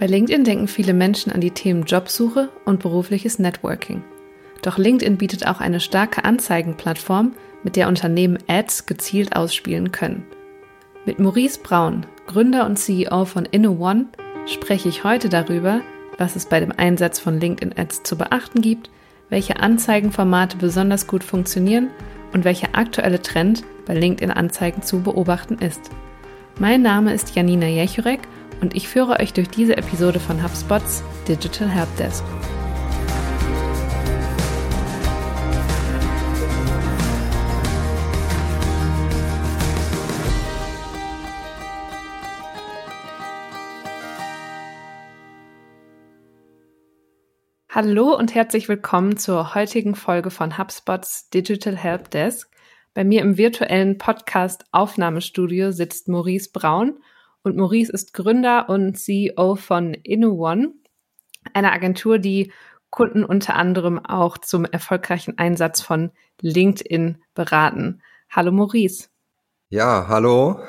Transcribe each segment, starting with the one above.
Bei LinkedIn denken viele Menschen an die Themen Jobsuche und berufliches Networking. Doch LinkedIn bietet auch eine starke Anzeigenplattform, mit der Unternehmen Ads gezielt ausspielen können. Mit Maurice Braun, Gründer und CEO von InnoOne, spreche ich heute darüber, was es bei dem Einsatz von LinkedIn Ads zu beachten gibt, welche Anzeigenformate besonders gut funktionieren und welcher aktuelle Trend bei LinkedIn Anzeigen zu beobachten ist. Mein Name ist Janina Jechurek und ich führe euch durch diese Episode von HubSpots Digital Helpdesk. Hallo und herzlich willkommen zur heutigen Folge von HubSpots Digital Helpdesk. Bei mir im virtuellen Podcast Aufnahmestudio sitzt Maurice Braun und Maurice ist Gründer und CEO von InnoOne, einer Agentur, die Kunden unter anderem auch zum erfolgreichen Einsatz von LinkedIn beraten. Hallo Maurice. Ja, hallo.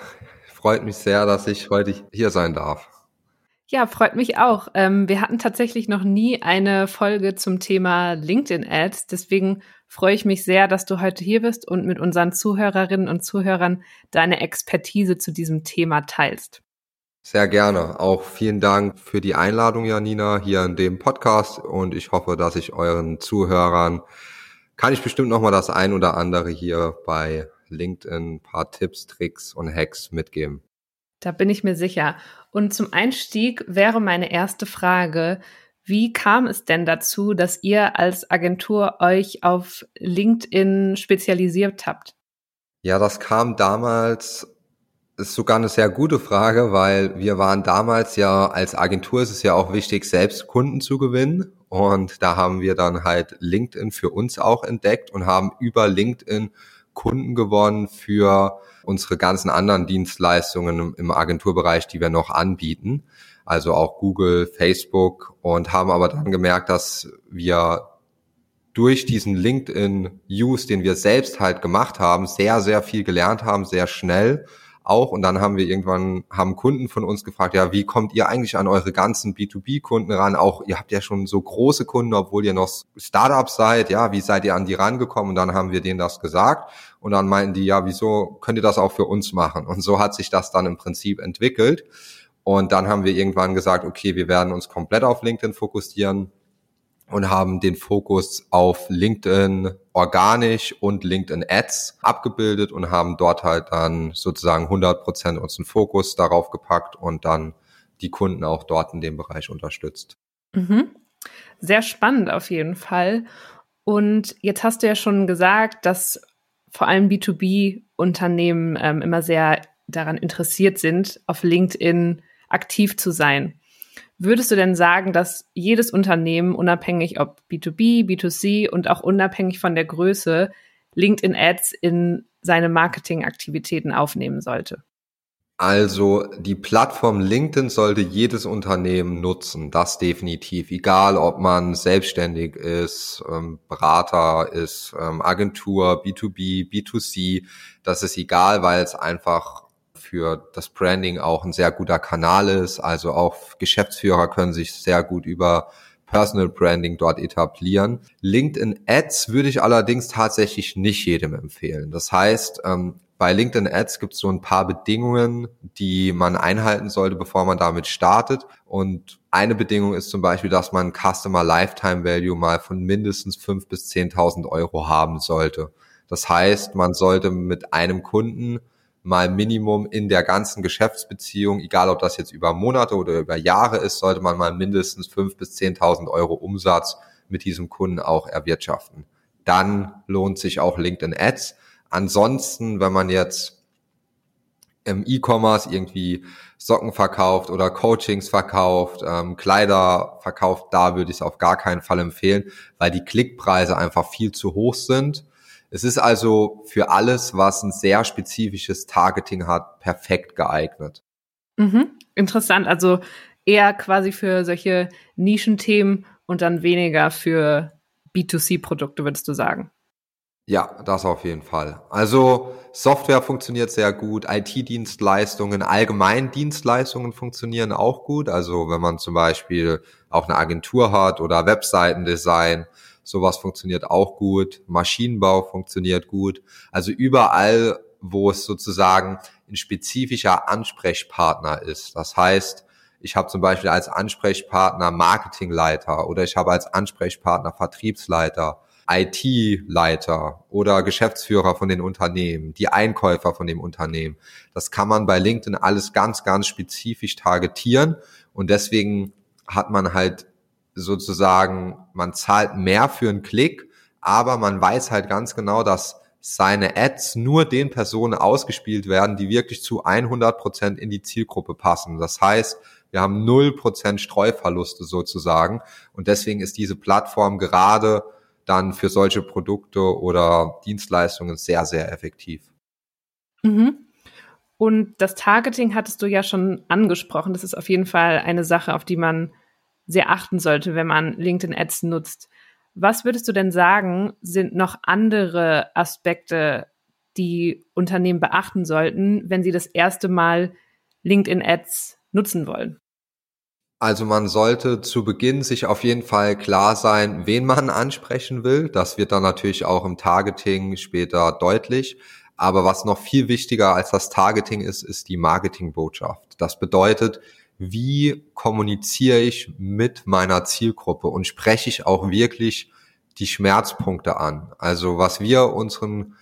Freut mich sehr, dass ich heute hier sein darf. Ja, freut mich auch. Ähm, wir hatten tatsächlich noch nie eine Folge zum Thema LinkedIn-Ads. Deswegen freue ich mich sehr, dass du heute hier bist und mit unseren Zuhörerinnen und Zuhörern deine Expertise zu diesem Thema teilst. Sehr gerne. Auch vielen Dank für die Einladung, Janina, hier in dem Podcast. Und ich hoffe, dass ich euren Zuhörern kann ich bestimmt nochmal das ein oder andere hier bei LinkedIn ein paar Tipps, Tricks und Hacks mitgeben. Da bin ich mir sicher. Und zum Einstieg wäre meine erste Frage, wie kam es denn dazu, dass ihr als Agentur euch auf LinkedIn spezialisiert habt? Ja, das kam damals, ist sogar eine sehr gute Frage, weil wir waren damals ja, als Agentur ist es ja auch wichtig, selbst Kunden zu gewinnen. Und da haben wir dann halt LinkedIn für uns auch entdeckt und haben über LinkedIn Kunden gewonnen für unsere ganzen anderen Dienstleistungen im Agenturbereich, die wir noch anbieten. Also auch Google, Facebook und haben aber dann gemerkt, dass wir durch diesen LinkedIn-Use, den wir selbst halt gemacht haben, sehr, sehr viel gelernt haben, sehr schnell auch. Und dann haben wir irgendwann, haben Kunden von uns gefragt, ja, wie kommt ihr eigentlich an eure ganzen B2B-Kunden ran? Auch ihr habt ja schon so große Kunden, obwohl ihr noch Startups seid. Ja, wie seid ihr an die rangekommen? Und dann haben wir denen das gesagt. Und dann meinten die, ja, wieso könnt ihr das auch für uns machen? Und so hat sich das dann im Prinzip entwickelt. Und dann haben wir irgendwann gesagt, okay, wir werden uns komplett auf LinkedIn fokussieren und haben den Fokus auf LinkedIn organisch und LinkedIn Ads abgebildet und haben dort halt dann sozusagen 100 Prozent unseren Fokus darauf gepackt und dann die Kunden auch dort in dem Bereich unterstützt. Mhm. Sehr spannend auf jeden Fall. Und jetzt hast du ja schon gesagt, dass vor allem B2B-Unternehmen ähm, immer sehr daran interessiert sind, auf LinkedIn aktiv zu sein. Würdest du denn sagen, dass jedes Unternehmen, unabhängig ob B2B, B2C und auch unabhängig von der Größe, LinkedIn Ads in seine Marketingaktivitäten aufnehmen sollte? Also die Plattform LinkedIn sollte jedes Unternehmen nutzen, das definitiv. Egal, ob man selbstständig ist, ähm, Berater ist, ähm, Agentur, B2B, B2C, das ist egal, weil es einfach für das Branding auch ein sehr guter Kanal ist. Also auch Geschäftsführer können sich sehr gut über Personal Branding dort etablieren. LinkedIn Ads würde ich allerdings tatsächlich nicht jedem empfehlen. Das heißt, ähm, bei LinkedIn Ads gibt es so ein paar Bedingungen, die man einhalten sollte, bevor man damit startet. Und eine Bedingung ist zum Beispiel, dass man Customer Lifetime Value mal von mindestens 5.000 bis 10.000 Euro haben sollte. Das heißt, man sollte mit einem Kunden mal Minimum in der ganzen Geschäftsbeziehung, egal ob das jetzt über Monate oder über Jahre ist, sollte man mal mindestens 5.000 bis 10.000 Euro Umsatz mit diesem Kunden auch erwirtschaften. Dann lohnt sich auch LinkedIn Ads. Ansonsten, wenn man jetzt im E-Commerce irgendwie Socken verkauft oder Coachings verkauft, ähm, Kleider verkauft, da würde ich es auf gar keinen Fall empfehlen, weil die Klickpreise einfach viel zu hoch sind es ist also für alles, was ein sehr spezifisches Targeting hat, perfekt geeignet. Mhm. Interessant. Also eher quasi für solche Nischenthemen und dann weniger für B2C-Produkte, würdest du sagen? Ja, das auf jeden Fall. Also Software funktioniert sehr gut, IT-Dienstleistungen, Allgemeindienstleistungen funktionieren auch gut. Also wenn man zum Beispiel auch eine Agentur hat oder Webseitendesign, sowas funktioniert auch gut. Maschinenbau funktioniert gut. Also überall, wo es sozusagen ein spezifischer Ansprechpartner ist. Das heißt, ich habe zum Beispiel als Ansprechpartner Marketingleiter oder ich habe als Ansprechpartner Vertriebsleiter, IT-Leiter oder Geschäftsführer von den Unternehmen, die Einkäufer von dem Unternehmen. Das kann man bei LinkedIn alles ganz, ganz spezifisch targetieren und deswegen hat man halt sozusagen, man zahlt mehr für einen Klick, aber man weiß halt ganz genau, dass seine Ads nur den Personen ausgespielt werden, die wirklich zu 100 Prozent in die Zielgruppe passen. Das heißt, wir haben 0% Streuverluste sozusagen und deswegen ist diese Plattform gerade dann für solche Produkte oder Dienstleistungen sehr, sehr effektiv. Mhm. Und das Targeting hattest du ja schon angesprochen. Das ist auf jeden Fall eine Sache, auf die man sehr achten sollte, wenn man LinkedIn Ads nutzt. Was würdest du denn sagen, sind noch andere Aspekte, die Unternehmen beachten sollten, wenn sie das erste Mal LinkedIn Ads nutzen wollen? Also man sollte zu Beginn sich auf jeden Fall klar sein, wen man ansprechen will. Das wird dann natürlich auch im Targeting später deutlich. Aber was noch viel wichtiger als das Targeting ist, ist die Marketingbotschaft. Das bedeutet, wie kommuniziere ich mit meiner Zielgruppe und spreche ich auch wirklich die Schmerzpunkte an. Also was wir unseren,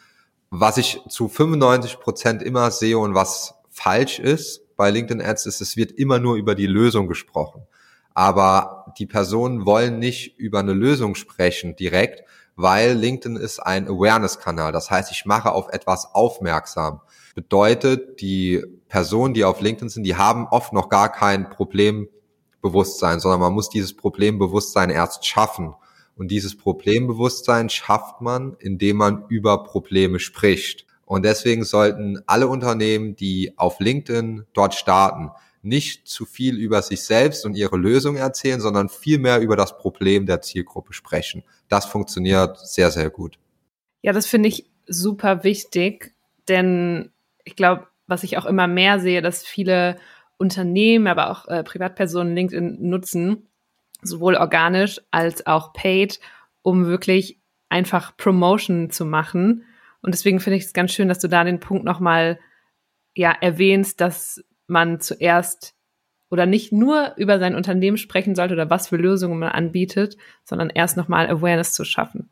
was ich zu 95 Prozent immer sehe und was falsch ist bei LinkedIn Ads ist, es wird immer nur über die Lösung gesprochen. Aber die Personen wollen nicht über eine Lösung sprechen direkt, weil LinkedIn ist ein Awareness-Kanal. Das heißt, ich mache auf etwas aufmerksam. Bedeutet, die Personen, die auf LinkedIn sind, die haben oft noch gar kein Problembewusstsein, sondern man muss dieses Problembewusstsein erst schaffen. Und dieses Problembewusstsein schafft man, indem man über Probleme spricht. Und deswegen sollten alle Unternehmen, die auf LinkedIn dort starten, nicht zu viel über sich selbst und ihre Lösung erzählen, sondern viel mehr über das Problem der Zielgruppe sprechen. Das funktioniert sehr, sehr gut. Ja, das finde ich super wichtig, denn ich glaube, was ich auch immer mehr sehe, dass viele Unternehmen, aber auch äh, Privatpersonen LinkedIn nutzen, sowohl organisch als auch paid, um wirklich einfach Promotion zu machen. Und deswegen finde ich es ganz schön, dass du da den Punkt nochmal ja, erwähnst, dass man zuerst oder nicht nur über sein Unternehmen sprechen sollte oder was für Lösungen man anbietet, sondern erst nochmal Awareness zu schaffen.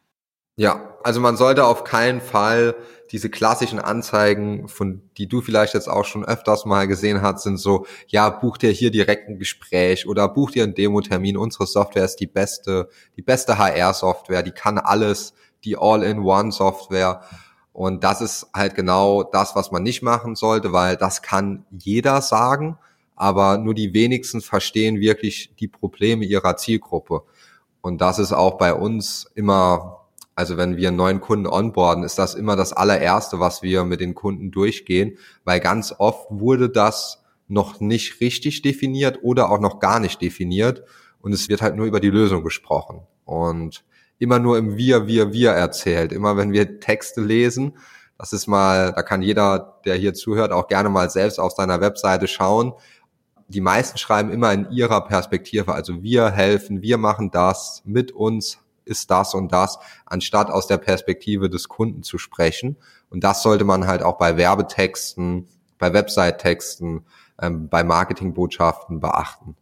Ja, also man sollte auf keinen Fall diese klassischen Anzeigen, von die du vielleicht jetzt auch schon öfters mal gesehen hast, sind so, ja, buch dir hier direkt ein Gespräch oder buch dir einen Demo-Termin. Unsere Software ist die beste, die beste HR-Software, die kann alles, die All-in-One-Software. Und das ist halt genau das, was man nicht machen sollte, weil das kann jeder sagen, aber nur die wenigsten verstehen wirklich die Probleme ihrer Zielgruppe. Und das ist auch bei uns immer also wenn wir einen neuen Kunden onboarden, ist das immer das allererste, was wir mit den Kunden durchgehen, weil ganz oft wurde das noch nicht richtig definiert oder auch noch gar nicht definiert und es wird halt nur über die Lösung gesprochen und immer nur im Wir, Wir, Wir erzählt. Immer wenn wir Texte lesen, das ist mal, da kann jeder, der hier zuhört, auch gerne mal selbst auf seiner Webseite schauen. Die meisten schreiben immer in ihrer Perspektive, also wir helfen, wir machen das mit uns, ist das und das, anstatt aus der Perspektive des Kunden zu sprechen. Und das sollte man halt auch bei Werbetexten, bei Website-Texten, ähm, bei Marketingbotschaften beachten.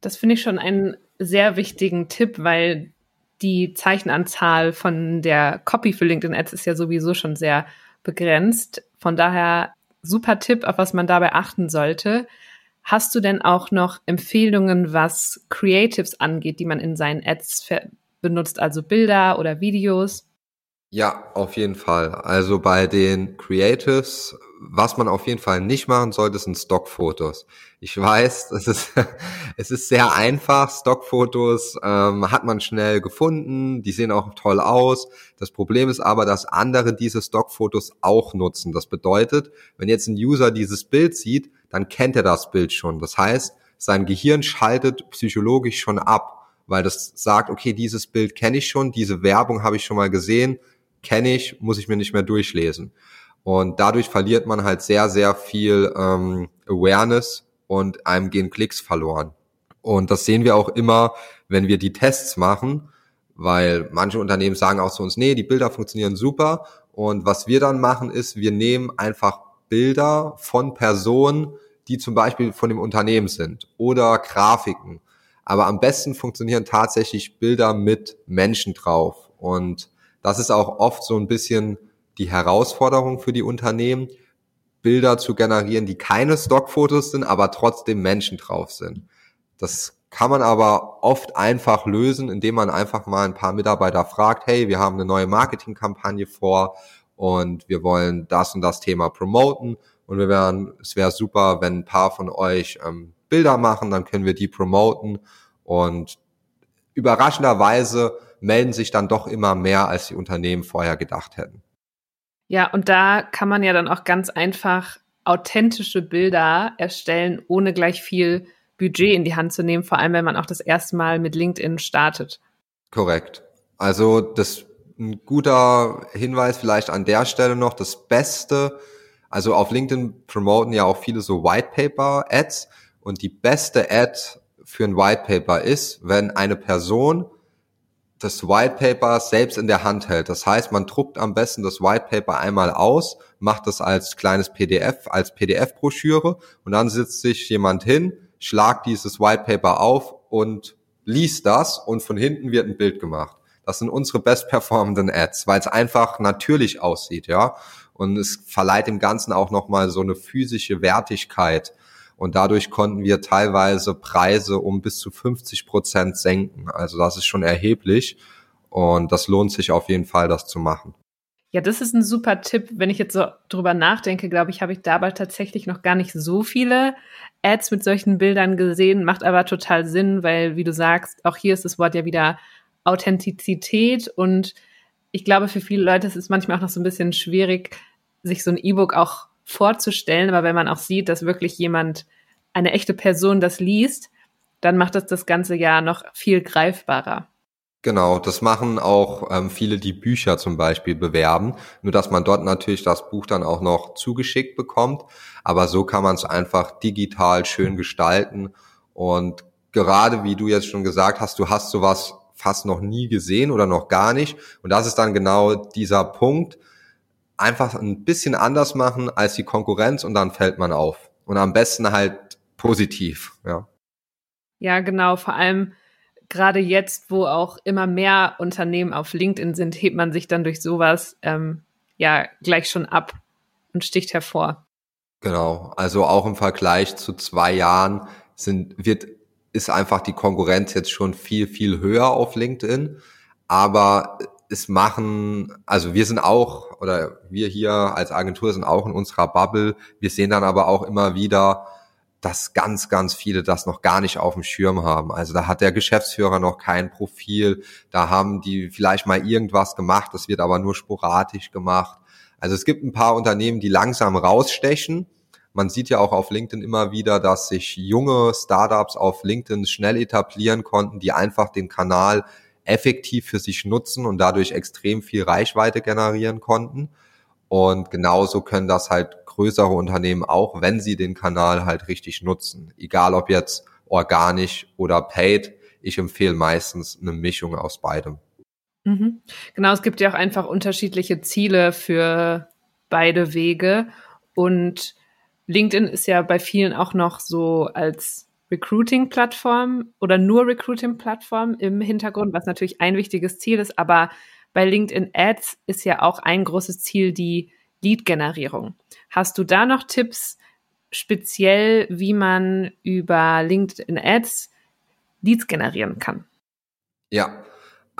Das finde ich schon einen sehr wichtigen Tipp, weil die Zeichenanzahl von der Copy für LinkedIn Ads ist ja sowieso schon sehr begrenzt. Von daher super Tipp, auf was man dabei achten sollte. Hast du denn auch noch Empfehlungen, was Creatives angeht, die man in seinen Ads benutzt also Bilder oder Videos? Ja, auf jeden Fall. Also bei den Creatives, was man auf jeden Fall nicht machen sollte, sind Stockfotos. Ich weiß, es ist, es ist sehr einfach. Stockfotos ähm, hat man schnell gefunden, die sehen auch toll aus. Das Problem ist aber, dass andere diese Stockfotos auch nutzen. Das bedeutet, wenn jetzt ein User dieses Bild sieht, dann kennt er das Bild schon. Das heißt, sein Gehirn schaltet psychologisch schon ab weil das sagt, okay, dieses Bild kenne ich schon, diese Werbung habe ich schon mal gesehen, kenne ich, muss ich mir nicht mehr durchlesen. Und dadurch verliert man halt sehr, sehr viel ähm, Awareness und einem gehen Klicks verloren. Und das sehen wir auch immer, wenn wir die Tests machen, weil manche Unternehmen sagen auch zu uns, nee, die Bilder funktionieren super. Und was wir dann machen, ist, wir nehmen einfach Bilder von Personen, die zum Beispiel von dem Unternehmen sind oder Grafiken. Aber am besten funktionieren tatsächlich Bilder mit Menschen drauf. Und das ist auch oft so ein bisschen die Herausforderung für die Unternehmen, Bilder zu generieren, die keine Stockfotos sind, aber trotzdem Menschen drauf sind. Das kann man aber oft einfach lösen, indem man einfach mal ein paar Mitarbeiter fragt, hey, wir haben eine neue Marketingkampagne vor und wir wollen das und das Thema promoten und wir wären, es wäre super, wenn ein paar von euch ähm, Bilder machen, dann können wir die promoten und überraschenderweise melden sich dann doch immer mehr, als die Unternehmen vorher gedacht hätten. Ja, und da kann man ja dann auch ganz einfach authentische Bilder erstellen, ohne gleich viel Budget in die Hand zu nehmen, vor allem wenn man auch das erste Mal mit LinkedIn startet. Korrekt. Also das ein guter Hinweis vielleicht an der Stelle noch, das Beste, also auf LinkedIn promoten ja auch viele so White Paper Ads und die beste Ad für ein White Paper ist, wenn eine Person das White Paper selbst in der Hand hält. Das heißt, man druckt am besten das White Paper einmal aus, macht das als kleines PDF, als PDF-Broschüre und dann sitzt sich jemand hin, schlagt dieses White Paper auf und liest das und von hinten wird ein Bild gemacht. Das sind unsere best performenden Ads, weil es einfach natürlich aussieht, ja. Und es verleiht dem Ganzen auch nochmal so eine physische Wertigkeit. Und dadurch konnten wir teilweise Preise um bis zu 50 Prozent senken. Also das ist schon erheblich. Und das lohnt sich auf jeden Fall, das zu machen. Ja, das ist ein super Tipp. Wenn ich jetzt so drüber nachdenke, glaube ich, habe ich dabei tatsächlich noch gar nicht so viele Ads mit solchen Bildern gesehen. Macht aber total Sinn, weil, wie du sagst, auch hier ist das Wort ja wieder Authentizität. Und ich glaube, für viele Leute ist es manchmal auch noch so ein bisschen schwierig, sich so ein E-Book auch vorzustellen, aber wenn man auch sieht, dass wirklich jemand, eine echte Person das liest, dann macht das das ganze ja noch viel greifbarer. Genau, das machen auch ähm, viele, die Bücher zum Beispiel bewerben, nur dass man dort natürlich das Buch dann auch noch zugeschickt bekommt, aber so kann man es einfach digital schön gestalten. Und gerade wie du jetzt schon gesagt hast, du hast sowas fast noch nie gesehen oder noch gar nicht. Und das ist dann genau dieser Punkt, einfach ein bisschen anders machen als die Konkurrenz und dann fällt man auf. Und am besten halt positiv, ja. Ja, genau. Vor allem gerade jetzt, wo auch immer mehr Unternehmen auf LinkedIn sind, hebt man sich dann durch sowas ähm, ja gleich schon ab und sticht hervor. Genau. Also auch im Vergleich zu zwei Jahren sind, wird, ist einfach die Konkurrenz jetzt schon viel, viel höher auf LinkedIn. Aber es machen, also wir sind auch, oder wir hier als Agentur sind auch in unserer Bubble. Wir sehen dann aber auch immer wieder, dass ganz, ganz viele das noch gar nicht auf dem Schirm haben. Also da hat der Geschäftsführer noch kein Profil, da haben die vielleicht mal irgendwas gemacht, das wird aber nur sporadisch gemacht. Also es gibt ein paar Unternehmen, die langsam rausstechen. Man sieht ja auch auf LinkedIn immer wieder, dass sich junge Startups auf LinkedIn schnell etablieren konnten, die einfach den Kanal effektiv für sich nutzen und dadurch extrem viel Reichweite generieren konnten. Und genauso können das halt größere Unternehmen auch, wenn sie den Kanal halt richtig nutzen. Egal ob jetzt organisch oder paid. Ich empfehle meistens eine Mischung aus beidem. Mhm. Genau, es gibt ja auch einfach unterschiedliche Ziele für beide Wege. Und LinkedIn ist ja bei vielen auch noch so als Recruiting-Plattform oder nur Recruiting-Plattform im Hintergrund, was natürlich ein wichtiges Ziel ist, aber bei LinkedIn Ads ist ja auch ein großes Ziel die Lead-Generierung. Hast du da noch Tipps speziell, wie man über LinkedIn Ads Leads generieren kann? Ja,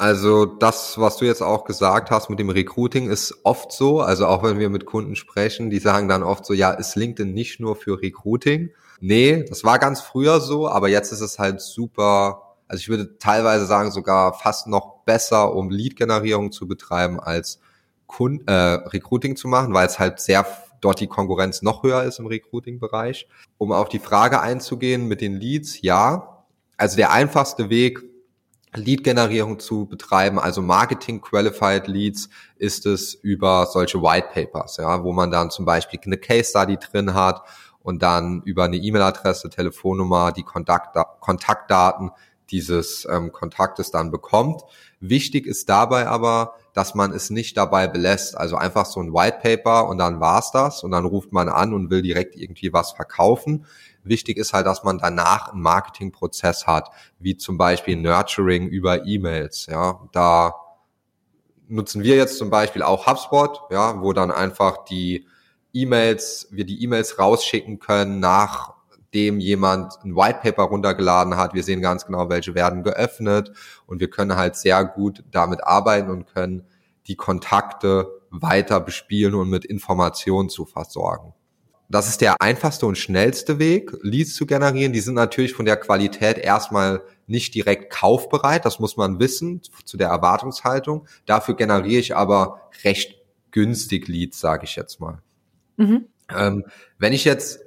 also das, was du jetzt auch gesagt hast mit dem Recruiting, ist oft so. Also auch wenn wir mit Kunden sprechen, die sagen dann oft so, ja, ist LinkedIn nicht nur für Recruiting, Nee, das war ganz früher so, aber jetzt ist es halt super. Also ich würde teilweise sagen, sogar fast noch besser, um Lead-Generierung zu betreiben, als Kund äh, Recruiting zu machen, weil es halt sehr dort die Konkurrenz noch höher ist im Recruiting-Bereich. Um auf die Frage einzugehen mit den Leads, ja. Also der einfachste Weg Lead-Generierung zu betreiben, also Marketing-Qualified Leads, ist es über solche White Papers, ja, wo man dann zum Beispiel eine Case Study drin hat und dann über eine E-Mail-Adresse, Telefonnummer, die Kontaktdaten dieses ähm, Kontaktes dann bekommt. Wichtig ist dabei aber, dass man es nicht dabei belässt. Also einfach so ein White Paper und dann war's das und dann ruft man an und will direkt irgendwie was verkaufen. Wichtig ist halt, dass man danach einen Marketingprozess hat, wie zum Beispiel Nurturing über E-Mails. Ja, da nutzen wir jetzt zum Beispiel auch HubSpot, ja, wo dann einfach die E-Mails, wir die E-Mails rausschicken können, nachdem jemand ein White Paper runtergeladen hat. Wir sehen ganz genau, welche werden geöffnet und wir können halt sehr gut damit arbeiten und können die Kontakte weiter bespielen und mit Informationen zu versorgen. Das ist der einfachste und schnellste Weg, Leads zu generieren. Die sind natürlich von der Qualität erstmal nicht direkt kaufbereit. Das muss man wissen zu der Erwartungshaltung. Dafür generiere ich aber recht günstig Leads, sage ich jetzt mal. Mhm. Ähm, wenn ich jetzt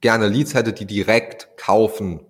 gerne Leads hätte, die direkt kaufen,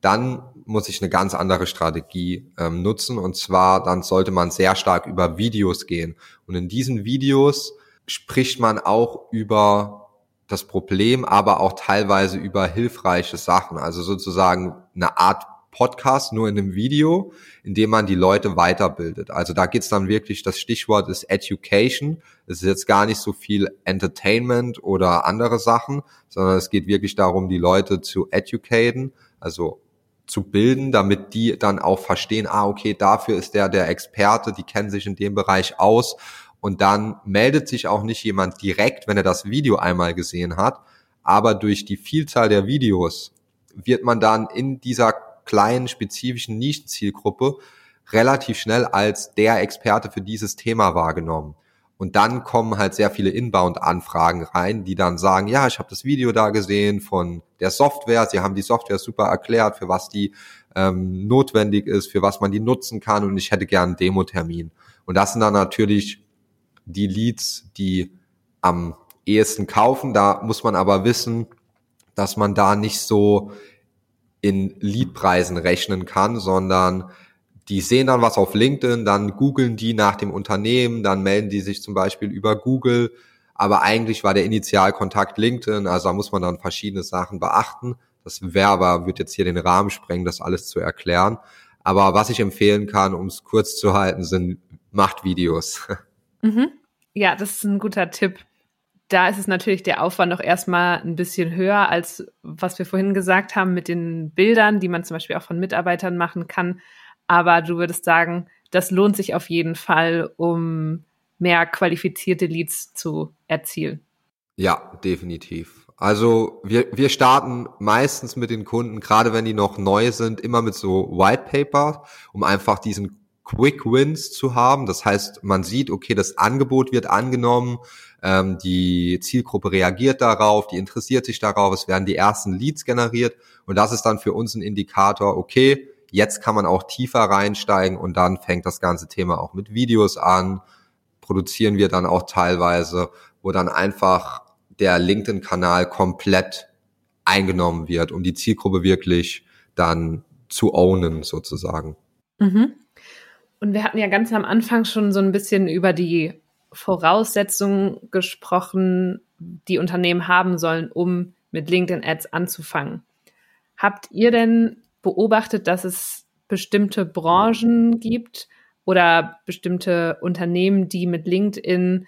dann muss ich eine ganz andere Strategie ähm, nutzen. Und zwar, dann sollte man sehr stark über Videos gehen. Und in diesen Videos spricht man auch über das Problem, aber auch teilweise über hilfreiche Sachen. Also sozusagen eine Art Podcast nur in einem Video, in dem man die Leute weiterbildet. Also da geht's dann wirklich, das Stichwort ist Education. Es ist jetzt gar nicht so viel Entertainment oder andere Sachen, sondern es geht wirklich darum, die Leute zu educaten, also zu bilden, damit die dann auch verstehen, ah, okay, dafür ist der der Experte, die kennen sich in dem Bereich aus und dann meldet sich auch nicht jemand direkt, wenn er das Video einmal gesehen hat, aber durch die Vielzahl der Videos wird man dann in dieser kleinen spezifischen Nischenzielgruppe relativ schnell als der Experte für dieses Thema wahrgenommen. Und dann kommen halt sehr viele Inbound-Anfragen rein, die dann sagen, ja, ich habe das Video da gesehen von der Software, sie haben die Software super erklärt, für was die ähm, notwendig ist, für was man die nutzen kann und ich hätte gern einen Demo-Termin. Und das sind dann natürlich die Leads, die am ehesten kaufen. Da muss man aber wissen, dass man da nicht so in Leadpreisen rechnen kann, sondern die sehen dann was auf LinkedIn, dann googeln die nach dem Unternehmen, dann melden die sich zum Beispiel über Google. Aber eigentlich war der Initialkontakt LinkedIn, also da muss man dann verschiedene Sachen beachten. Das wäre aber, wird jetzt hier den Rahmen sprengen, das alles zu erklären. Aber was ich empfehlen kann, um es kurz zu halten, sind macht Videos. Mhm. Ja, das ist ein guter Tipp. Da ist es natürlich der Aufwand auch erstmal ein bisschen höher, als was wir vorhin gesagt haben mit den Bildern, die man zum Beispiel auch von Mitarbeitern machen kann. Aber du würdest sagen, das lohnt sich auf jeden Fall, um mehr qualifizierte Leads zu erzielen. Ja, definitiv. Also wir, wir starten meistens mit den Kunden, gerade wenn die noch neu sind, immer mit so White Paper, um einfach diesen Quick Wins zu haben. Das heißt, man sieht, okay, das Angebot wird angenommen, ähm, die Zielgruppe reagiert darauf, die interessiert sich darauf, es werden die ersten Leads generiert und das ist dann für uns ein Indikator, okay, jetzt kann man auch tiefer reinsteigen und dann fängt das ganze Thema auch mit Videos an, produzieren wir dann auch teilweise, wo dann einfach der LinkedIn-Kanal komplett eingenommen wird, um die Zielgruppe wirklich dann zu ownen sozusagen. Mhm. Und wir hatten ja ganz am Anfang schon so ein bisschen über die Voraussetzungen gesprochen, die Unternehmen haben sollen, um mit LinkedIn Ads anzufangen. Habt ihr denn beobachtet, dass es bestimmte Branchen gibt oder bestimmte Unternehmen, die mit LinkedIn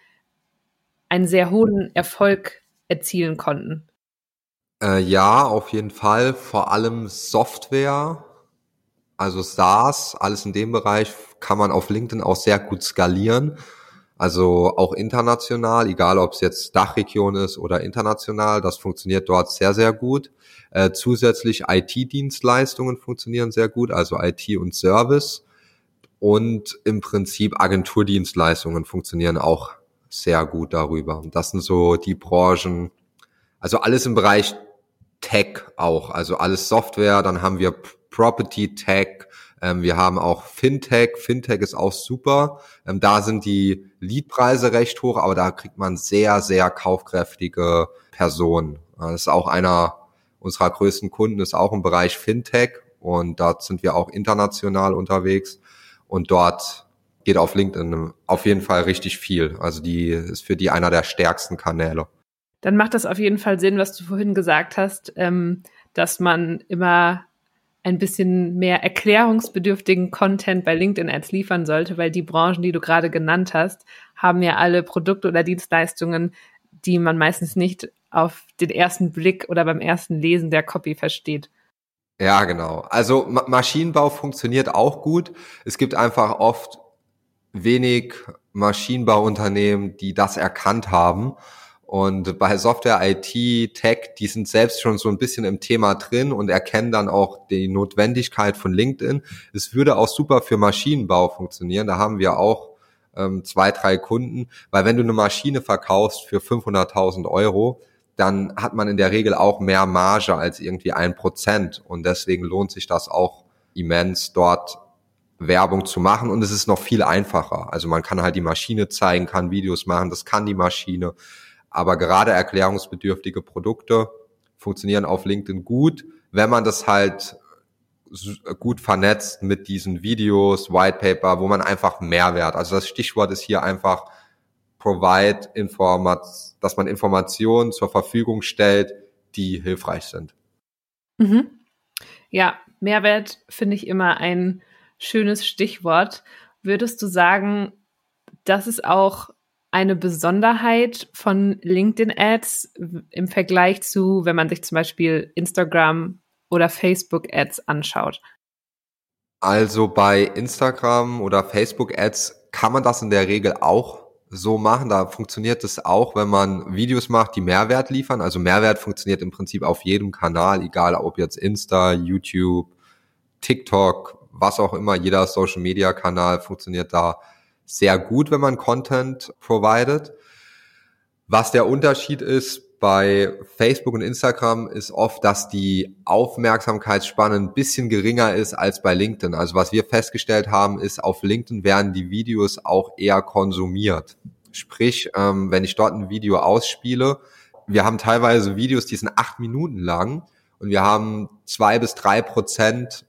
einen sehr hohen Erfolg erzielen konnten? Äh, ja, auf jeden Fall. Vor allem Software, also SaaS, alles in dem Bereich kann man auf LinkedIn auch sehr gut skalieren. Also auch international, egal ob es jetzt Dachregion ist oder international, das funktioniert dort sehr, sehr gut. Äh, zusätzlich IT-Dienstleistungen funktionieren sehr gut, also IT und Service. Und im Prinzip Agenturdienstleistungen funktionieren auch sehr gut darüber. Das sind so die Branchen, also alles im Bereich Tech auch, also alles Software, dann haben wir Property Tech, ähm, wir haben auch Fintech. Fintech ist auch super. Ähm, da sind die Leadpreise recht hoch, aber da kriegt man sehr, sehr kaufkräftige Personen. Das ist auch einer unserer größten Kunden, ist auch im Bereich Fintech und dort sind wir auch international unterwegs. Und dort geht auf LinkedIn auf jeden Fall richtig viel. Also die ist für die einer der stärksten Kanäle. Dann macht das auf jeden Fall Sinn, was du vorhin gesagt hast, ähm, dass man immer ein bisschen mehr erklärungsbedürftigen Content bei LinkedIn Ads liefern sollte, weil die Branchen, die du gerade genannt hast, haben ja alle Produkte oder Dienstleistungen, die man meistens nicht auf den ersten Blick oder beim ersten Lesen der Copy versteht. Ja, genau. Also Ma Maschinenbau funktioniert auch gut. Es gibt einfach oft wenig Maschinenbauunternehmen, die das erkannt haben und bei Software, IT, Tech, die sind selbst schon so ein bisschen im Thema drin und erkennen dann auch die Notwendigkeit von LinkedIn. Es würde auch super für Maschinenbau funktionieren. Da haben wir auch ähm, zwei, drei Kunden, weil wenn du eine Maschine verkaufst für 500.000 Euro, dann hat man in der Regel auch mehr Marge als irgendwie ein Prozent und deswegen lohnt sich das auch immens dort Werbung zu machen und es ist noch viel einfacher. Also man kann halt die Maschine zeigen, kann Videos machen, das kann die Maschine. Aber gerade erklärungsbedürftige Produkte funktionieren auf LinkedIn gut, wenn man das halt gut vernetzt mit diesen Videos, White Paper, wo man einfach Mehrwert, also das Stichwort ist hier einfach provide Informat, dass man Informationen zur Verfügung stellt, die hilfreich sind. Mhm. Ja, Mehrwert finde ich immer ein schönes Stichwort. Würdest du sagen, das ist auch eine Besonderheit von LinkedIn-Ads im Vergleich zu, wenn man sich zum Beispiel Instagram oder Facebook-Ads anschaut? Also bei Instagram oder Facebook-Ads kann man das in der Regel auch so machen. Da funktioniert es auch, wenn man Videos macht, die Mehrwert liefern. Also Mehrwert funktioniert im Prinzip auf jedem Kanal, egal ob jetzt Insta, YouTube, TikTok, was auch immer. Jeder Social-Media-Kanal funktioniert da sehr gut, wenn man Content provided. Was der Unterschied ist bei Facebook und Instagram ist oft, dass die Aufmerksamkeitsspanne ein bisschen geringer ist als bei LinkedIn. Also was wir festgestellt haben, ist, auf LinkedIn werden die Videos auch eher konsumiert. Sprich, ähm, wenn ich dort ein Video ausspiele, wir haben teilweise Videos, die sind acht Minuten lang und wir haben zwei bis drei Prozent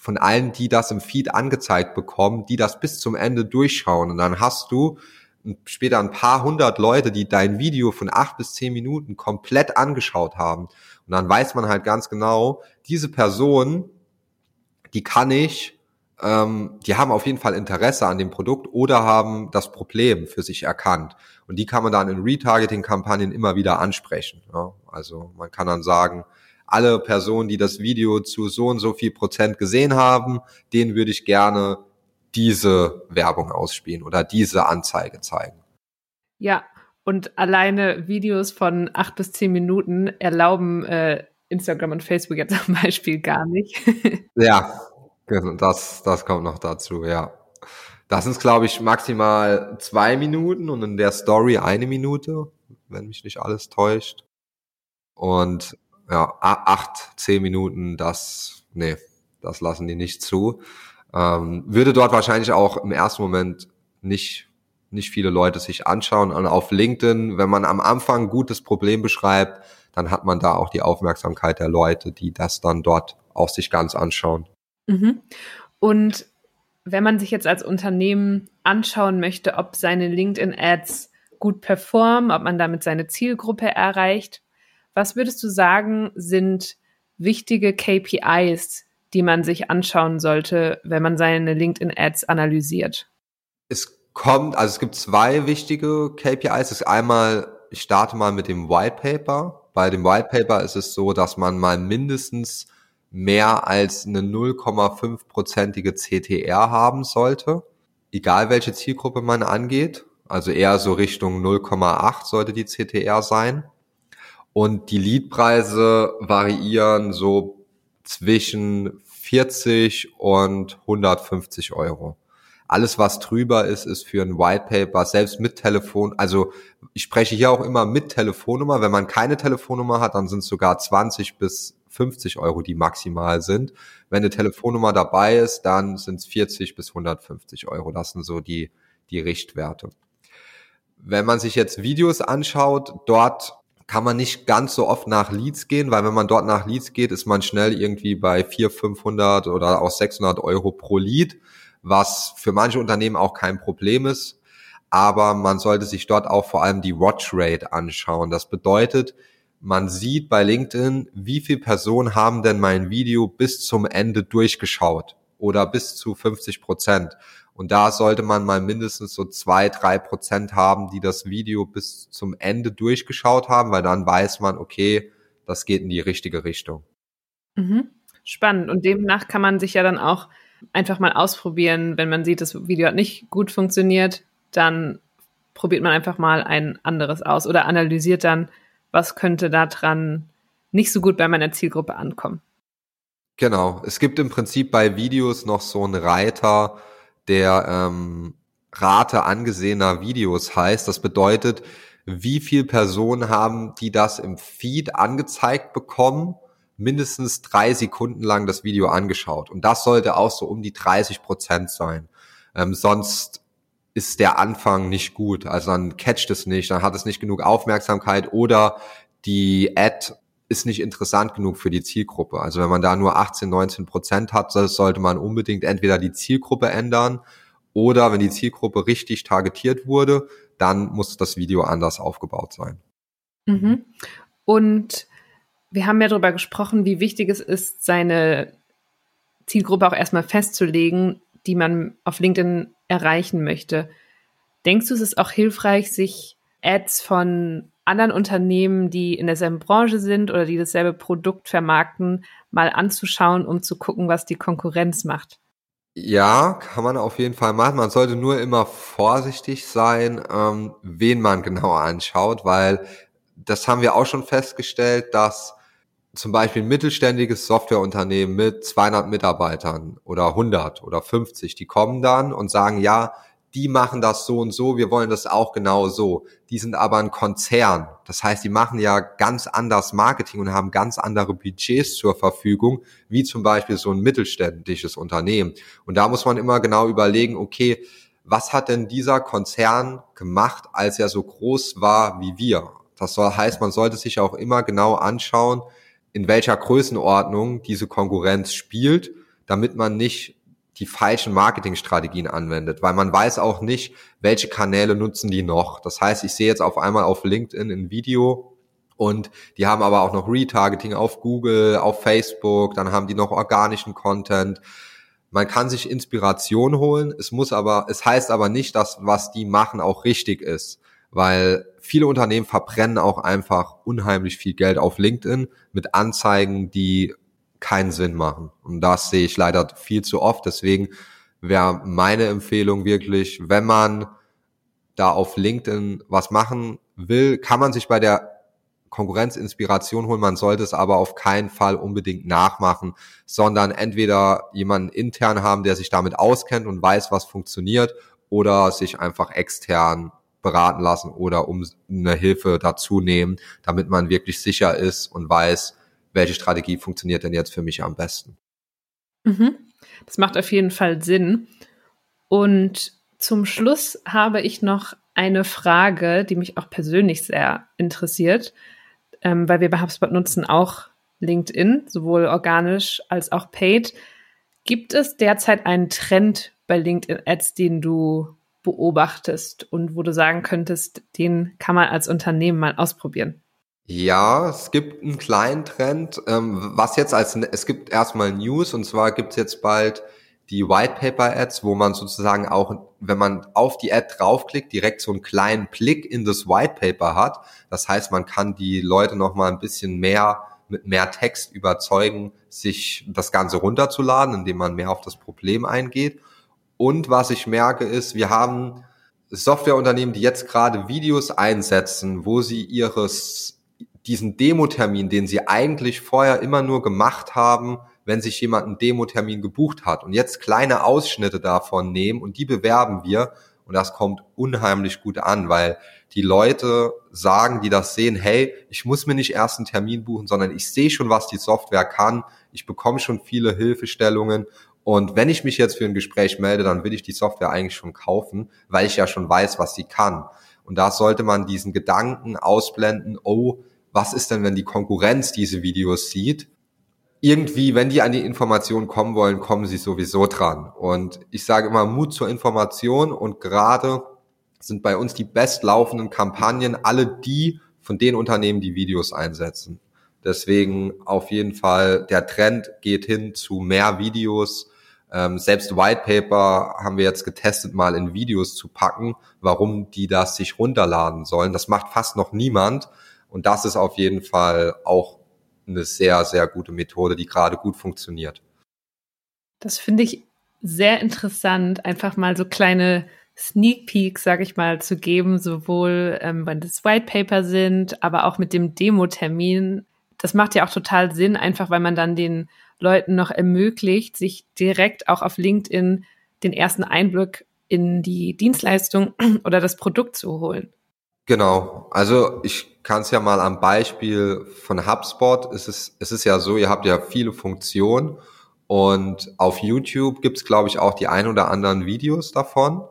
von allen, die das im Feed angezeigt bekommen, die das bis zum Ende durchschauen. Und dann hast du später ein paar hundert Leute, die dein Video von acht bis zehn Minuten komplett angeschaut haben. Und dann weiß man halt ganz genau, diese Person, die kann ich, ähm, die haben auf jeden Fall Interesse an dem Produkt oder haben das Problem für sich erkannt. Und die kann man dann in Retargeting-Kampagnen immer wieder ansprechen. Ja? Also man kann dann sagen, alle Personen, die das Video zu so und so viel Prozent gesehen haben, denen würde ich gerne diese Werbung ausspielen oder diese Anzeige zeigen. Ja, und alleine Videos von acht bis zehn Minuten erlauben äh, Instagram und Facebook jetzt zum Beispiel gar nicht. ja, das, das kommt noch dazu, ja. Das sind, glaube ich, maximal zwei Minuten und in der Story eine Minute, wenn mich nicht alles täuscht. Und ja, acht, zehn Minuten, das, nee, das lassen die nicht zu. Ähm, würde dort wahrscheinlich auch im ersten Moment nicht, nicht viele Leute sich anschauen. Und auf LinkedIn, wenn man am Anfang gutes Problem beschreibt, dann hat man da auch die Aufmerksamkeit der Leute, die das dann dort auch sich ganz anschauen. Mhm. Und wenn man sich jetzt als Unternehmen anschauen möchte, ob seine LinkedIn-Ads gut performen, ob man damit seine Zielgruppe erreicht, was würdest du sagen, sind wichtige KPIs, die man sich anschauen sollte, wenn man seine LinkedIn-Ads analysiert? Es kommt, also es gibt zwei wichtige KPIs. Das ist einmal, ich starte mal mit dem White Paper. Bei dem White Paper ist es so, dass man mal mindestens mehr als eine 0,5-prozentige CTR haben sollte, egal welche Zielgruppe man angeht. Also eher so Richtung 0,8 sollte die CTR sein. Und die Leadpreise variieren so zwischen 40 und 150 Euro. Alles, was drüber ist, ist für ein White Paper, selbst mit Telefon. Also ich spreche hier auch immer mit Telefonnummer. Wenn man keine Telefonnummer hat, dann sind es sogar 20 bis 50 Euro, die maximal sind. Wenn eine Telefonnummer dabei ist, dann sind es 40 bis 150 Euro. Das sind so die, die Richtwerte. Wenn man sich jetzt Videos anschaut, dort kann man nicht ganz so oft nach Leads gehen, weil wenn man dort nach Leads geht, ist man schnell irgendwie bei 400, 500 oder auch 600 Euro pro Lead. was für manche Unternehmen auch kein Problem ist. Aber man sollte sich dort auch vor allem die Watch Rate anschauen. Das bedeutet, man sieht bei LinkedIn, wie viele Personen haben denn mein Video bis zum Ende durchgeschaut oder bis zu 50 Prozent. Und da sollte man mal mindestens so zwei, drei Prozent haben, die das Video bis zum Ende durchgeschaut haben, weil dann weiß man, okay, das geht in die richtige Richtung. Mhm. Spannend. Und demnach kann man sich ja dann auch einfach mal ausprobieren, wenn man sieht, das Video hat nicht gut funktioniert, dann probiert man einfach mal ein anderes aus oder analysiert dann, was könnte da dran nicht so gut bei meiner Zielgruppe ankommen. Genau. Es gibt im Prinzip bei Videos noch so einen Reiter, der ähm, Rate angesehener Videos heißt. Das bedeutet, wie viel Personen haben, die das im Feed angezeigt bekommen, mindestens drei Sekunden lang das Video angeschaut. Und das sollte auch so um die 30 Prozent sein. Ähm, sonst ist der Anfang nicht gut. Also dann catcht es nicht, dann hat es nicht genug Aufmerksamkeit oder die Ad ist nicht interessant genug für die Zielgruppe. Also wenn man da nur 18, 19 Prozent hat, sollte man unbedingt entweder die Zielgruppe ändern oder wenn die Zielgruppe richtig targetiert wurde, dann muss das Video anders aufgebaut sein. Mhm. Und wir haben ja darüber gesprochen, wie wichtig es ist, seine Zielgruppe auch erstmal festzulegen, die man auf LinkedIn erreichen möchte. Denkst du, es ist auch hilfreich, sich Ads von anderen Unternehmen, die in derselben Branche sind oder die dasselbe Produkt vermarkten, mal anzuschauen, um zu gucken, was die Konkurrenz macht? Ja, kann man auf jeden Fall machen. Man sollte nur immer vorsichtig sein, ähm, wen man genau anschaut, weil das haben wir auch schon festgestellt, dass zum Beispiel ein mittelständiges Softwareunternehmen mit 200 Mitarbeitern oder 100 oder 50, die kommen dann und sagen, ja, die machen das so und so, wir wollen das auch genau so. Die sind aber ein Konzern. Das heißt, die machen ja ganz anders Marketing und haben ganz andere Budgets zur Verfügung, wie zum Beispiel so ein mittelständisches Unternehmen. Und da muss man immer genau überlegen, okay, was hat denn dieser Konzern gemacht, als er so groß war wie wir? Das soll, heißt, man sollte sich auch immer genau anschauen, in welcher Größenordnung diese Konkurrenz spielt, damit man nicht die falschen Marketingstrategien anwendet, weil man weiß auch nicht, welche Kanäle nutzen die noch. Das heißt, ich sehe jetzt auf einmal auf LinkedIn ein Video und die haben aber auch noch Retargeting auf Google, auf Facebook, dann haben die noch organischen Content. Man kann sich Inspiration holen, es muss aber, es heißt aber nicht, dass was die machen auch richtig ist, weil viele Unternehmen verbrennen auch einfach unheimlich viel Geld auf LinkedIn mit Anzeigen, die keinen Sinn machen. Und das sehe ich leider viel zu oft. Deswegen wäre meine Empfehlung wirklich, wenn man da auf LinkedIn was machen will, kann man sich bei der Konkurrenz Inspiration holen. Man sollte es aber auf keinen Fall unbedingt nachmachen, sondern entweder jemanden intern haben, der sich damit auskennt und weiß, was funktioniert, oder sich einfach extern beraten lassen oder um eine Hilfe dazu nehmen, damit man wirklich sicher ist und weiß, welche Strategie funktioniert denn jetzt für mich am besten. Mhm. Das macht auf jeden Fall Sinn. Und zum Schluss habe ich noch eine Frage, die mich auch persönlich sehr interessiert, ähm, weil wir bei HubSpot nutzen auch LinkedIn, sowohl organisch als auch paid. Gibt es derzeit einen Trend bei LinkedIn Ads, den du beobachtest und wo du sagen könntest, den kann man als Unternehmen mal ausprobieren? Ja, es gibt einen kleinen Trend, ähm, was jetzt als, es gibt erstmal News und zwar gibt es jetzt bald die White Paper Ads, wo man sozusagen auch, wenn man auf die Ad draufklickt, direkt so einen kleinen Blick in das White Paper hat. Das heißt, man kann die Leute noch mal ein bisschen mehr mit mehr Text überzeugen, sich das Ganze runterzuladen, indem man mehr auf das Problem eingeht. Und was ich merke ist, wir haben Softwareunternehmen, die jetzt gerade Videos einsetzen, wo sie ihres diesen Demo-Termin, den sie eigentlich vorher immer nur gemacht haben, wenn sich jemand einen Demo-Termin gebucht hat und jetzt kleine Ausschnitte davon nehmen und die bewerben wir und das kommt unheimlich gut an, weil die Leute sagen, die das sehen, hey, ich muss mir nicht erst einen Termin buchen, sondern ich sehe schon, was die Software kann, ich bekomme schon viele Hilfestellungen und wenn ich mich jetzt für ein Gespräch melde, dann will ich die Software eigentlich schon kaufen, weil ich ja schon weiß, was sie kann. Und da sollte man diesen Gedanken ausblenden, oh, was ist denn, wenn die Konkurrenz diese Videos sieht? irgendwie, wenn die an die Information kommen wollen, kommen sie sowieso dran. Und ich sage immer Mut zur Information und gerade sind bei uns die bestlaufenden Kampagnen alle die von den Unternehmen, die Videos einsetzen. Deswegen auf jeden Fall, der Trend geht hin zu mehr Videos. Ähm, selbst White Paper haben wir jetzt getestet, mal in Videos zu packen, warum die das sich runterladen sollen. Das macht fast noch niemand. Und das ist auf jeden Fall auch eine sehr, sehr gute Methode, die gerade gut funktioniert. Das finde ich sehr interessant, einfach mal so kleine Sneak Peeks, sag ich mal, zu geben, sowohl ähm, wenn das White Paper sind, aber auch mit dem Demo-Termin. Das macht ja auch total Sinn, einfach weil man dann den Leuten noch ermöglicht, sich direkt auch auf LinkedIn den ersten Einblick in die Dienstleistung oder das Produkt zu holen. Genau. Also ich kann es ja mal am Beispiel von HubSpot. Es ist, es ist ja so, ihr habt ja viele Funktionen und auf YouTube gibt es, glaube ich, auch die ein oder anderen Videos davon.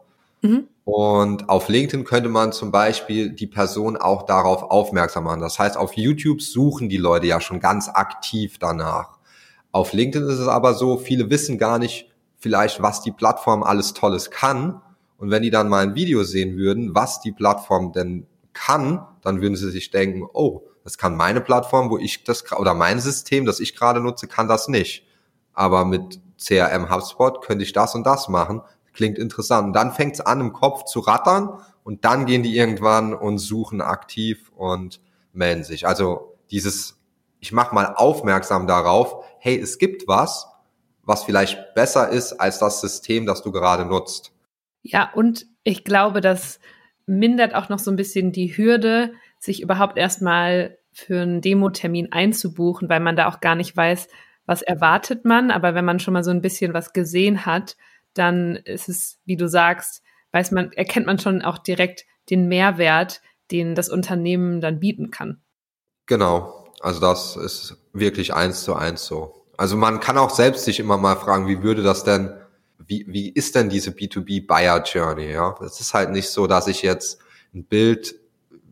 Mhm. Und auf LinkedIn könnte man zum Beispiel die Person auch darauf aufmerksam machen. Das heißt, auf YouTube suchen die Leute ja schon ganz aktiv danach. Auf LinkedIn ist es aber so, viele wissen gar nicht vielleicht, was die Plattform alles Tolles kann und wenn die dann mal ein Video sehen würden, was die Plattform denn kann, dann würden sie sich denken, oh, das kann meine Plattform, wo ich das, oder mein System, das ich gerade nutze, kann das nicht. Aber mit CRM HubSpot könnte ich das und das machen. Klingt interessant. Und dann fängt es an, im Kopf zu rattern und dann gehen die irgendwann und suchen aktiv und melden sich. Also dieses, ich mache mal aufmerksam darauf, hey, es gibt was, was vielleicht besser ist als das System, das du gerade nutzt. Ja, und ich glaube, das mindert auch noch so ein bisschen die Hürde, sich überhaupt erstmal für einen Demo-Termin einzubuchen, weil man da auch gar nicht weiß, was erwartet man. Aber wenn man schon mal so ein bisschen was gesehen hat, dann ist es, wie du sagst, weiß man, erkennt man schon auch direkt den Mehrwert, den das Unternehmen dann bieten kann. Genau. Also das ist wirklich eins zu eins so. Also man kann auch selbst sich immer mal fragen, wie würde das denn wie, wie ist denn diese B2B Buyer Journey? Ja, es ist halt nicht so, dass ich jetzt ein Bild,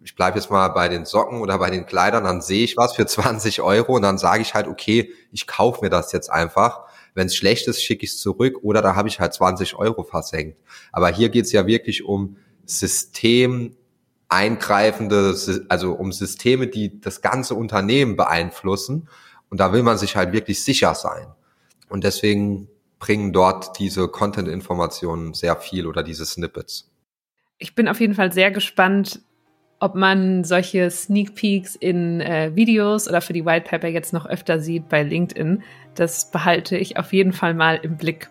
ich bleibe jetzt mal bei den Socken oder bei den Kleidern, dann sehe ich was für 20 Euro und dann sage ich halt, okay, ich kaufe mir das jetzt einfach. Wenn es schlecht ist, schicke ich es zurück oder da habe ich halt 20 Euro versenkt. Aber hier geht es ja wirklich um System eingreifende, also um Systeme, die das ganze Unternehmen beeinflussen. Und da will man sich halt wirklich sicher sein. Und deswegen bringen dort diese Content-Informationen sehr viel oder diese Snippets. Ich bin auf jeden Fall sehr gespannt, ob man solche Sneak Peeks in äh, Videos oder für die White Paper jetzt noch öfter sieht bei LinkedIn. Das behalte ich auf jeden Fall mal im Blick.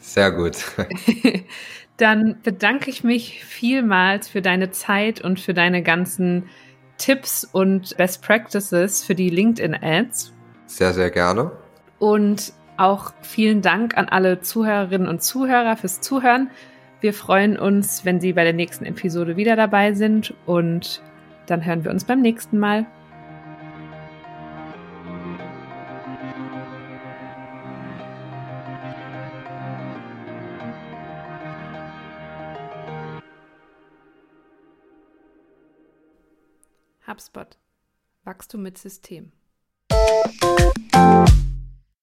Sehr gut. Dann bedanke ich mich vielmals für deine Zeit und für deine ganzen Tipps und Best Practices für die LinkedIn Ads. Sehr, sehr gerne. Und auch vielen Dank an alle Zuhörerinnen und Zuhörer fürs Zuhören. Wir freuen uns, wenn Sie bei der nächsten Episode wieder dabei sind und dann hören wir uns beim nächsten Mal. HubSpot. Wachstum mit System.